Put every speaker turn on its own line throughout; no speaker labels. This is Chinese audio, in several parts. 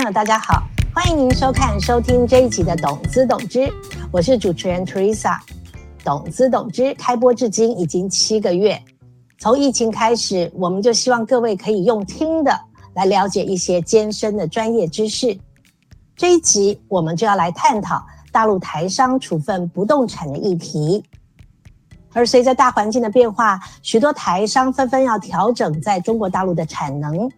朋友，大家好，欢迎您收看、收听这一集的《懂资懂知》，我是主持人 Teresa。《懂资懂知》开播至今已经七个月，从疫情开始，我们就希望各位可以用听的来了解一些艰深的专业知识。这一集我们就要来探讨大陆台商处分不动产的议题。而随着大环境的变化，许多台商纷纷要调整在中国大陆的产能。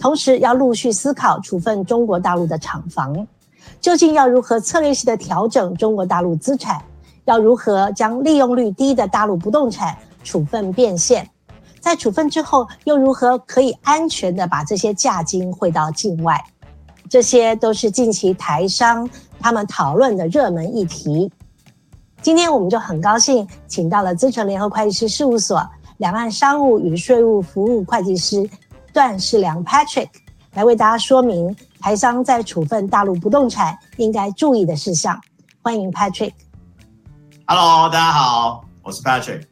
同时要陆续思考处分中国大陆的厂房，究竟要如何策略性的调整中国大陆资产？要如何将利用率低的大陆不动产处分变现？在处分之后，又如何可以安全的把这些价金汇到境外？这些都是近期台商他们讨论的热门议题。今天我们就很高兴请到了资诚联合会计师事务所两岸商务与税务服务会计师。段世良 Patrick 来为大家说明台商在处分大陆不动产应该注意的事项。欢迎 Patrick。
Hello，大家好，我是 Patrick。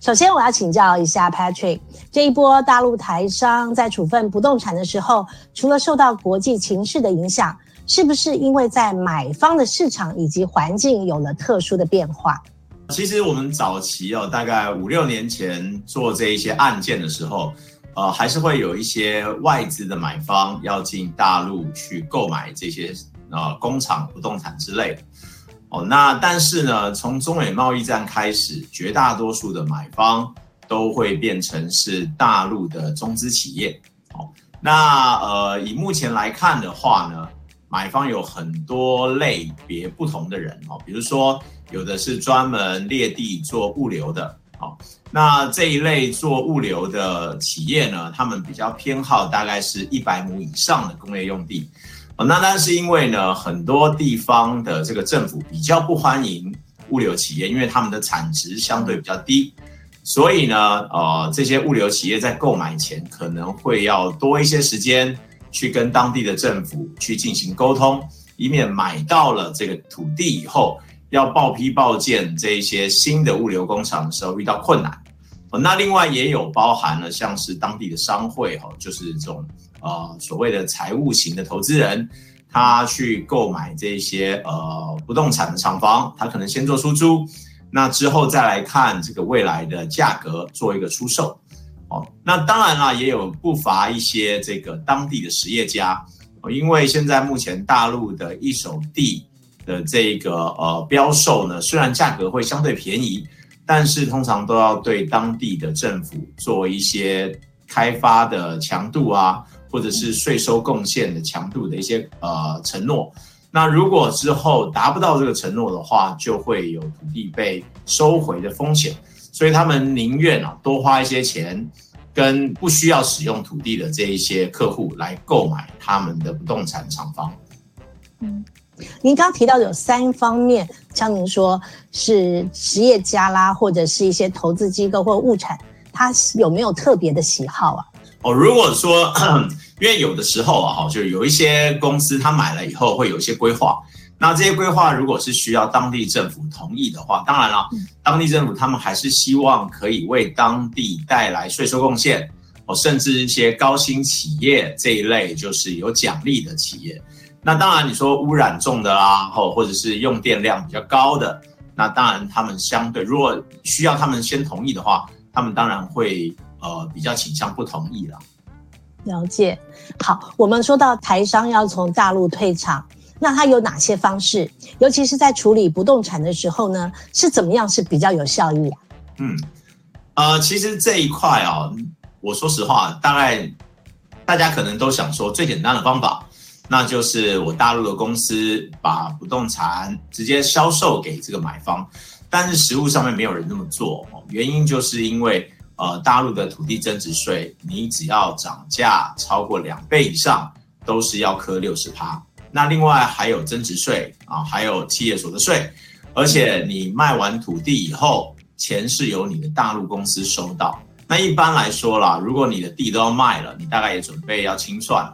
首先，我要请教一下 Patrick，这一波大陆台商在处分不动产的时候，除了受到国际情势的影响，是不是因为在买方的市场以及环境有了特殊的变化？
其实我们早期哦，大概五六年前做这一些案件的时候。呃，还是会有一些外资的买方要进大陆去购买这些呃工厂、不动产之类的。哦，那但是呢，从中美贸易战开始，绝大多数的买方都会变成是大陆的中资企业。哦，那呃，以目前来看的话呢，买方有很多类别不同的人哦，比如说有的是专门列地做物流的。好，那这一类做物流的企业呢，他们比较偏好大概是一百亩以上的工业用地。哦那但是因为呢，很多地方的这个政府比较不欢迎物流企业，因为他们的产值相对比较低，所以呢，呃，这些物流企业在购买前可能会要多一些时间去跟当地的政府去进行沟通，以免买到了这个土地以后。要报批报建这一些新的物流工厂的时候遇到困难，哦那另外也有包含了像是当地的商会哈，就是这种呃所谓的财务型的投资人，他去购买这些呃不动产的厂房，他可能先做出租，那之后再来看这个未来的价格做一个出售，哦，那当然啦，也有不乏一些这个当地的实业家，因为现在目前大陆的一手地。的这个呃标售呢，虽然价格会相对便宜，但是通常都要对当地的政府做一些开发的强度啊，或者是税收贡献的强度的一些呃承诺。那如果之后达不到这个承诺的话，就会有土地被收回的风险。所以他们宁愿啊多花一些钱，跟不需要使用土地的这一些客户来购买他们的不动产厂房。
嗯。您刚提到有三方面，像您说是实业家啦，或者是一些投资机构或物产，他有没有特别的喜好啊？
哦，如果说，因为有的时候啊，哈，就是有一些公司他买了以后会有一些规划，那这些规划如果是需要当地政府同意的话，当然了，当地政府他们还是希望可以为当地带来税收贡献，哦，甚至一些高新企业这一类就是有奖励的企业。那当然，你说污染重的啦，或或者是用电量比较高的，那当然他们相对，如果需要他们先同意的话，他们当然会呃比较倾向不同意了。
了解。好，我们说到台商要从大陆退场，那他有哪些方式？尤其是在处理不动产的时候呢，是怎么样是比较有效益啊？
嗯，呃，其实这一块啊，我说实话，大概大家可能都想说最简单的方法。那就是我大陆的公司把不动产直接销售给这个买方，但是实务上面没有人这么做，原因就是因为呃大陆的土地增值税，你只要涨价超过两倍以上，都是要磕六十趴。那另外还有增值税啊，还有企业所得税，而且你卖完土地以后，钱是由你的大陆公司收到。那一般来说啦，如果你的地都要卖了，你大概也准备要清算。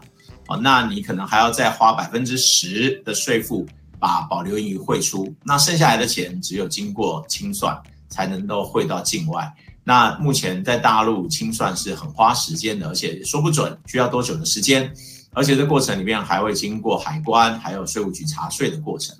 哦，那你可能还要再花百分之十的税负把保留盈余汇出，那剩下来的钱只有经过清算才能够汇到境外。那目前在大陆清算是很花时间的，而且说不准需要多久的时间。而且这过程里面还会经过海关还有税务局查税的过程，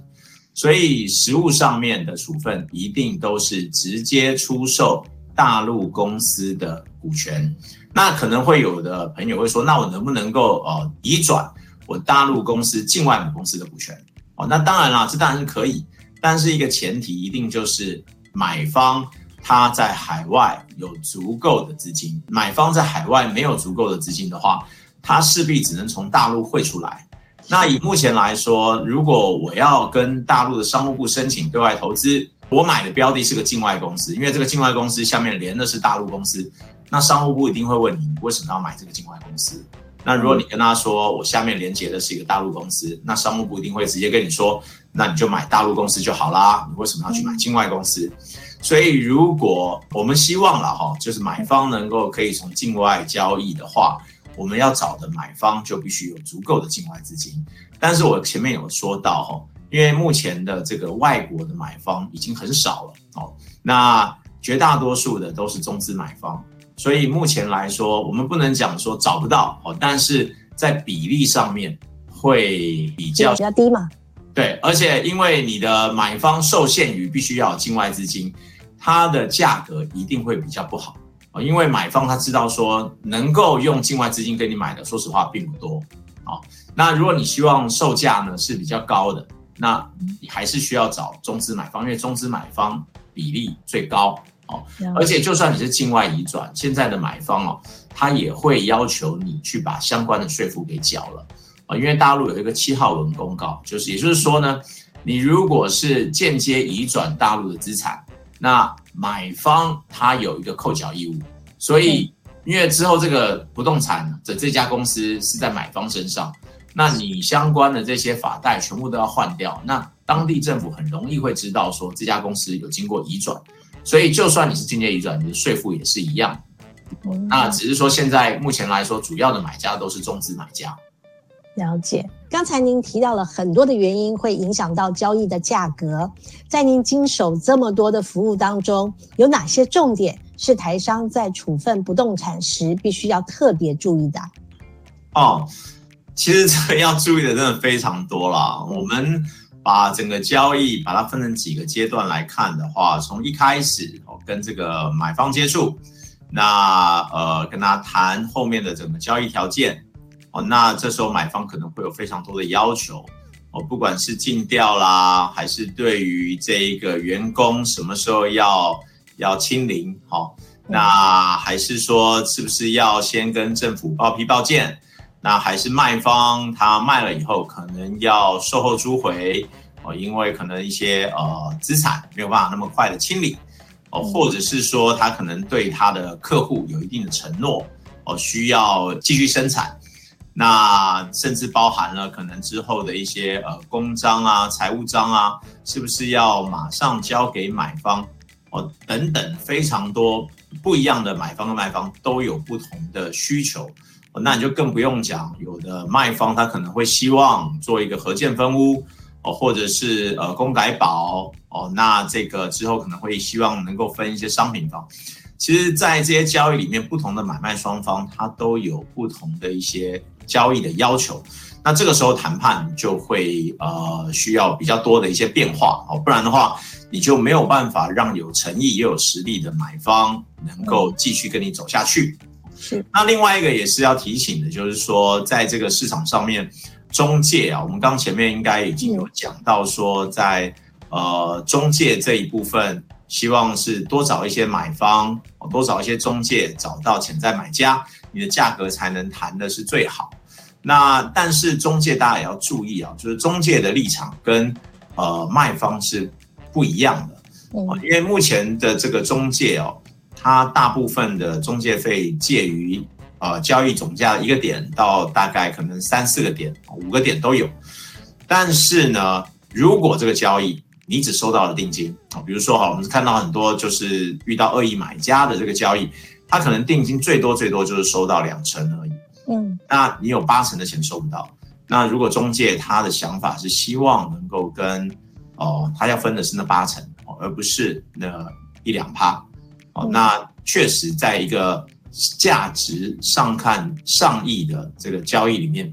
所以实物上面的处分一定都是直接出售大陆公司的股权。那可能会有的朋友会说，那我能不能够呃移转我大陆公司境外母公司的股权？哦，那当然啦，这当然是可以，但是一个前提一定就是买方他在海外有足够的资金，买方在海外没有足够的资金的话，他势必只能从大陆汇出来。那以目前来说，如果我要跟大陆的商务部申请对外投资，我买的标的是个境外公司，因为这个境外公司下面连的是大陆公司。那商务部一定会问你，你为什么要买这个境外公司？那如果你跟他说我下面连接的是一个大陆公司，那商务部一定会直接跟你说，那你就买大陆公司就好啦。你为什么要去买境外公司？所以如果我们希望了哈，就是买方能够可以从境外交易的话，我们要找的买方就必须有足够的境外资金。但是我前面有说到哈，因为目前的这个外国的买方已经很少了哦，那绝大多数的都是中资买方。所以目前来说，我们不能讲说找不到哦，但是在比例上面会比较
比较低嘛。
对，而且因为你的买方受限于必须要有境外资金，它的价格一定会比较不好啊。因为买方他知道说能够用境外资金给你买的，说实话并不多啊。那如果你希望售价呢是比较高的，那你还是需要找中资买方，因为中资买方比例最高。哦，而且就算你是境外移转，现在的买方哦，他也会要求你去把相关的税负给缴了啊，因为大陆有一个七号文公告，就是也就是说呢，你如果是间接移转大陆的资产，那买方他有一个扣缴义务，所以因为之后这个不动产的这家公司是在买方身上，那你相关的这些法贷全部都要换掉，那当地政府很容易会知道说这家公司有经过移转。所以，就算你是间接移转，你的税负也是一样。那只是说，现在目前来说，主要的买家都是中资买家。
了解。刚才您提到了很多的原因会影响到交易的价格，在您经手这么多的服务当中，有哪些重点是台商在处分不动产时必须要特别注意的？
哦，其实这个要注意的真的非常多了。我们。把整个交易把它分成几个阶段来看的话，从一开始哦跟这个买方接触，那呃跟他谈后面的整个交易条件哦，那这时候买方可能会有非常多的要求哦，不管是尽调啦，还是对于这一个员工什么时候要要清零，好，那还是说是不是要先跟政府报批报建？那还是卖方他卖了以后，可能要售后赎回哦，因为可能一些呃资产没有办法那么快的清理哦，或者是说他可能对他的客户有一定的承诺哦，需要继续生产，那甚至包含了可能之后的一些呃公章啊、财务章啊，是不是要马上交给买方哦？等等，非常多不一样的买方跟卖方都有不同的需求。那你就更不用讲，有的卖方他可能会希望做一个合建分屋哦，或者是呃公改保哦，那这个之后可能会希望能够分一些商品房。其实，在这些交易里面，不同的买卖双方他都有不同的一些交易的要求。那这个时候谈判就会呃需要比较多的一些变化哦，不然的话你就没有办法让有诚意又有实力的买方能够继续跟你走下去。
是，
那另外一个也是要提醒的，就是说，在这个市场上面，中介啊，我们刚前面应该已经有讲到说在，在呃中介这一部分，希望是多找一些买方，多找一些中介，找到潜在买家，你的价格才能谈的是最好。那但是中介大家也要注意啊，就是中介的立场跟呃卖方是不一样的，因为目前的这个中介哦。它大部分的中介费介于呃交易总价一个点到大概可能三四个点、五个点都有。但是呢，如果这个交易你只收到了定金啊，比如说哈，我们看到很多就是遇到恶意买家的这个交易，他可能定金最多最多就是收到两成而已。嗯，那你有八成的钱收不到。那如果中介他的想法是希望能够跟哦，他要分的是那八成哦，而不是那一两趴。哦，那确实，在一个价值上看上亿的这个交易里面，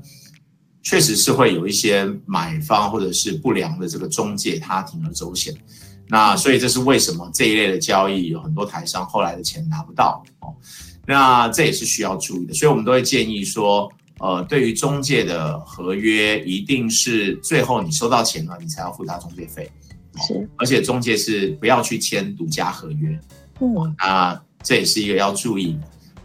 确实是会有一些买方或者是不良的这个中介，他铤而走险。那所以这是为什么这一类的交易有很多台商后来的钱拿不到哦。那这也是需要注意的，所以我们都会建议说，呃，对于中介的合约，一定是最后你收到钱了，你才要付他中介费。
是，
而且中介是不要去签独家合约。
嗯，
那这也是一个要注意。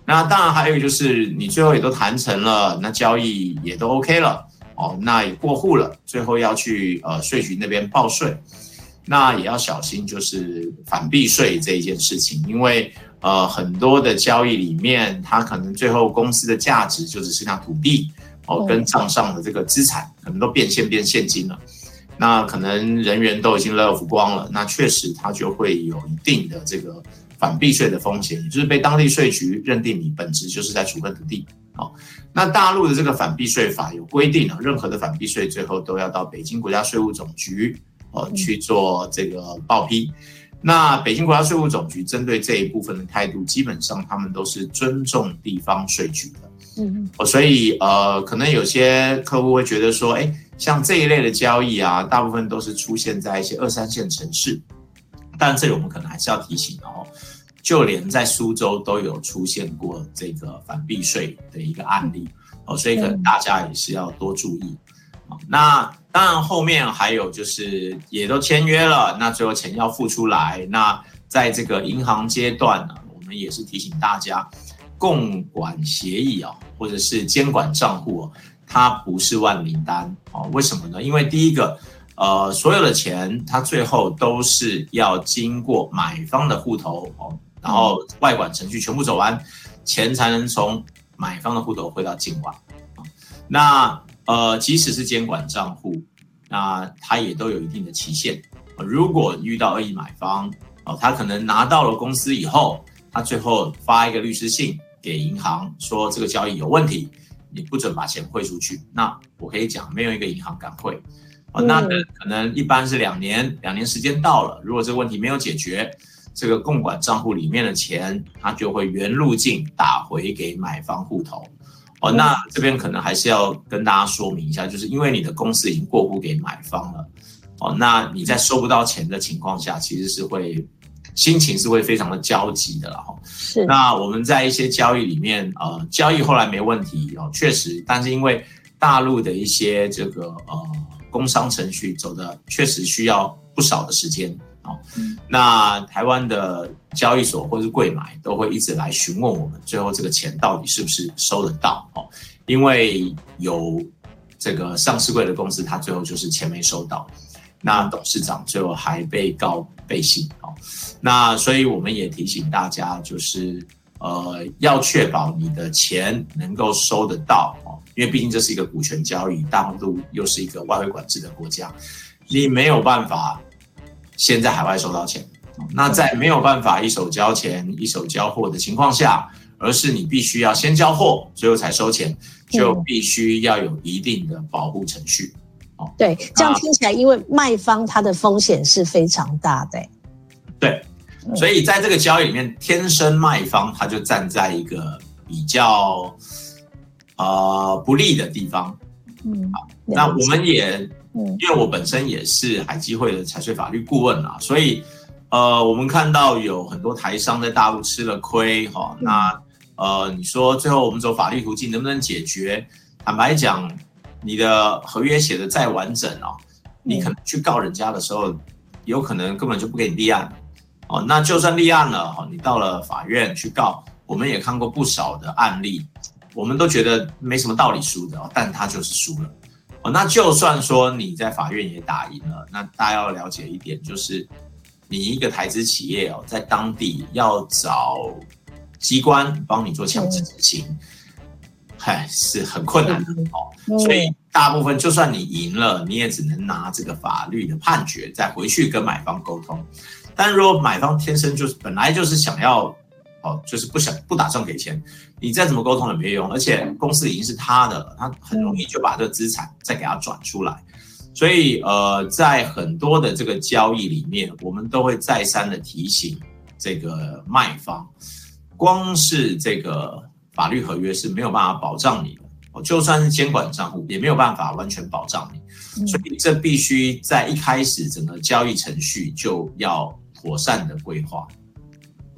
那当然还有就是你最后也都谈成了，那交易也都 OK 了哦，那也过户了，最后要去呃税局那边报税，那也要小心就是反避税这一件事情，因为呃很多的交易里面，它可能最后公司的价值就只剩下土地哦，跟账上的这个资产可能都变现变现金了，那可能人员都已经 lay off 光了，那确实它就会有一定的这个。反避税的风险，也就是被当地税局认定你本质就是在处分土地。好，那大陆的这个反避税法有规定啊，任何的反避税最后都要到北京国家税务总局哦去做这个报批。那北京国家税务总局针对这一部分的态度，基本上他们都是尊重地方税局的。嗯，哦，所以呃，可能有些客户会觉得说，哎，像这一类的交易啊，大部分都是出现在一些二三线城市。但这里我们可能还是要提醒哦，就连在苏州都有出现过这个反避税的一个案例哦，所以可能大家也是要多注意。那当然后面还有就是也都签约了，那最后钱要付出来。那在这个银行阶段呢，我们也是提醒大家，共管协议啊，或者是监管账户，它不是万灵丹哦。为什么呢？因为第一个。呃，所有的钱，它最后都是要经过买方的户头哦，然后外管程序全部走完，钱才能从买方的户头汇到境外。那呃，即使是监管账户，那它也都有一定的期限。如果遇到恶意买方哦，他可能拿到了公司以后，他最后发一个律师信给银行说这个交易有问题，你不准把钱汇出去。那我可以讲，没有一个银行敢汇。那可能一般是两年，两年时间到了，如果这个问题没有解决，这个共管账户里面的钱，它就会原路径打回给买方户头。哦，那这边可能还是要跟大家说明一下，就是因为你的公司已经过户给买方了，哦，那你在收不到钱的情况下，其实是会心情是会非常的焦急的了哈。
是。
那我们在一些交易里面，呃，交易后来没问题哦，确实，但是因为大陆的一些这个呃。工商程序走的确实需要不少的时间哦。那台湾的交易所或是柜买都会一直来询问我们，最后这个钱到底是不是收得到哦？因为有这个上市柜的公司，他最后就是钱没收到，那董事长最后还被告背信哦。那所以我们也提醒大家，就是呃要确保你的钱能够收得到哦。因为毕竟这是一个股权交易，大陆又是一个外汇管制的国家，你没有办法先在海外收到钱。那在没有办法一手交钱一手交货的情况下，而是你必须要先交货，最后才收钱，就必须要有一定的保护程序。哦，
对，这样听起来，因为卖方他的风险是非常大的。
对，所以在这个交易里面，天生卖方他就站在一个比较。呃，不利的地方，嗯，好，那我们也，嗯，因为我本身也是海基会的财税法律顾问啊，所以，呃，我们看到有很多台商在大陆吃了亏，哈，那，呃，你说最后我们走法律途径能不能解决？坦白讲，你的合约写的再完整哦，你可能去告人家的时候，有可能根本就不给你立案，哦，那就算立案了，哈，你到了法院去告，我们也看过不少的案例。我们都觉得没什么道理输的，但他就是输了。哦，那就算说你在法院也打赢了，那大家要了解一点，就是你一个台资企业哦，在当地要找机关帮你做强制执行，嗨，是很困难的哦。所以大部分就算你赢了，你也只能拿这个法律的判决再回去跟买方沟通。但如果买方天生就是本来就是想要。哦，就是不想不打算给钱，你再怎么沟通也没用，而且公司已经是他的了，他很容易就把这个资产再给他转出来，所以呃，在很多的这个交易里面，我们都会再三的提醒这个卖方，光是这个法律合约是没有办法保障你的就算是监管账户，也没有办法完全保障你，所以这必须在一开始整个交易程序就要妥善的规划。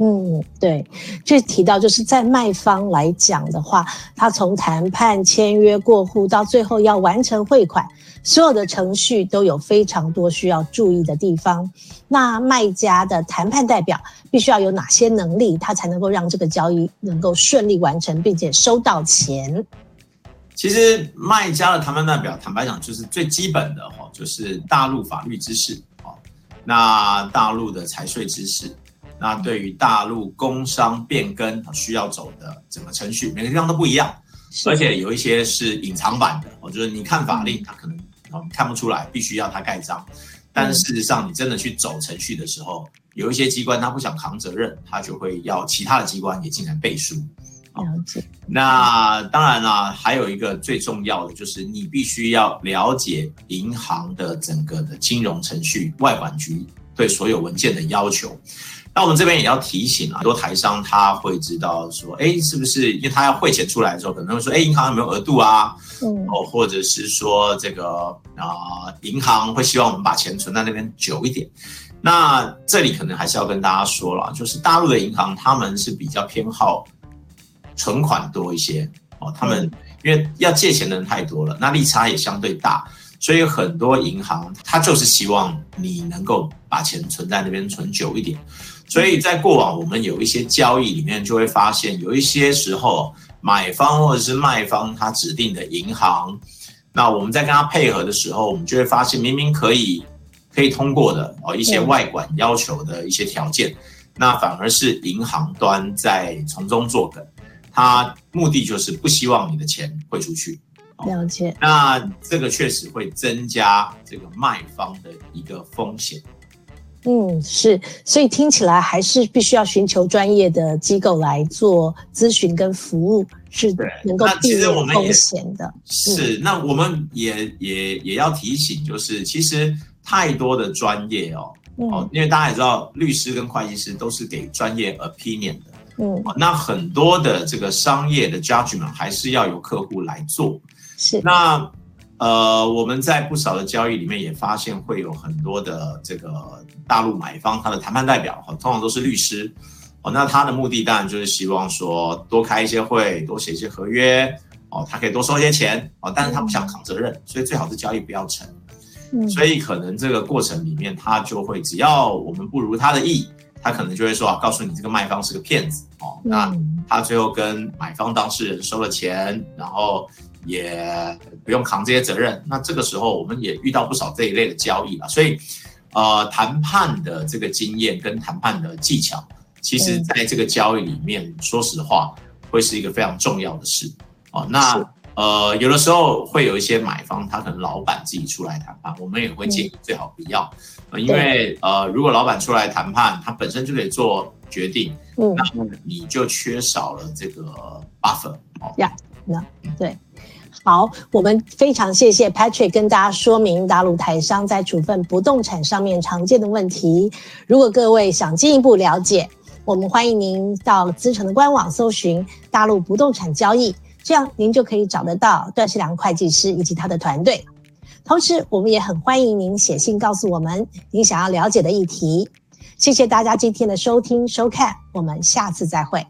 嗯，对，这提到就是在卖方来讲的话，他从谈判、签约、过户到最后要完成汇款，所有的程序都有非常多需要注意的地方。那卖家的谈判代表必须要有哪些能力，他才能够让这个交易能够顺利完成，并且收到钱？
其实卖家的谈判代表，坦白讲就是最基本的哈，就是大陆法律知识啊，那大陆的财税知识。那对于大陆工商变更需要走的整个程序，每个地方都不一样，而且有一些是隐藏版的，我觉得你看法令，它可能看不出来，必须要它盖章。但事实上，你真的去走程序的时候，有一些机关他不想扛责任，他就会要其他的机关也进来背书。
了解。
那当然了，还有一个最重要的就是你必须要了解银行的整个的金融程序，外管局对所有文件的要求。那我们这边也要提醒啊，很多台商他会知道说，哎，是不是因为他要汇钱出来的时候，可能会说，哎，银行有没有额度啊？嗯，哦，或者是说这个啊，银行会希望我们把钱存在那边久一点。那这里可能还是要跟大家说了，就是大陆的银行他们是比较偏好存款多一些哦，他们因为要借钱的人太多了，那利差也相对大。所以很多银行，它就是希望你能够把钱存在那边存久一点。所以在过往我们有一些交易里面，就会发现有一些时候买方或者是卖方他指定的银行，那我们在跟他配合的时候，我们就会发现明明可以可以通过的哦一些外管要求的一些条件，那反而是银行端在从中作梗，他目的就是不希望你的钱汇出去。
了解，
那这个确实会增加这个卖方的一个风险。
嗯，是，所以听起来还是必须要寻求专业的机构来做咨询跟服务，是的，能够避免风险的。
是，那我们也也也要提醒，就是其实太多的专业哦，哦、嗯，因为大家也知道，律师跟会计师都是给专业 opinion 的，嗯，那很多的这个商业的 judgment 还是要由客户来做。
是，
那呃，我们在不少的交易里面也发现会有很多的这个大陆买方他的谈判代表，通常都是律师，哦，那他的目的当然就是希望说多开一些会，多写一些合约，哦，他可以多收一些钱，哦，但是他不想扛责任，所以最好是交易不要成，所以可能这个过程里面他就会只要我们不如他的意，他可能就会说啊，告诉你这个卖方是个骗子，哦，那他最后跟买方当事人收了钱，然后。也不用扛这些责任，那这个时候我们也遇到不少这一类的交易了，所以，呃，谈判的这个经验跟谈判的技巧，其实在这个交易里面，说实话，会是一个非常重要的事。哦。那呃，有的时候会有一些买方，他可能老板自己出来谈判，我们也会建议最好不要，因为呃，如果老板出来谈判，他本身就可以做决定，嗯。那你就缺少了这个 buffer 哦。
呀，那对。好，我们非常谢谢 Patrick 跟大家说明大陆台商在处分不动产上面常见的问题。如果各位想进一步了解，我们欢迎您到资诚的官网搜寻大陆不动产交易，这样您就可以找得到段世良会计师以及他的团队。同时，我们也很欢迎您写信告诉我们您想要了解的议题。谢谢大家今天的收听收看，我们下次再会。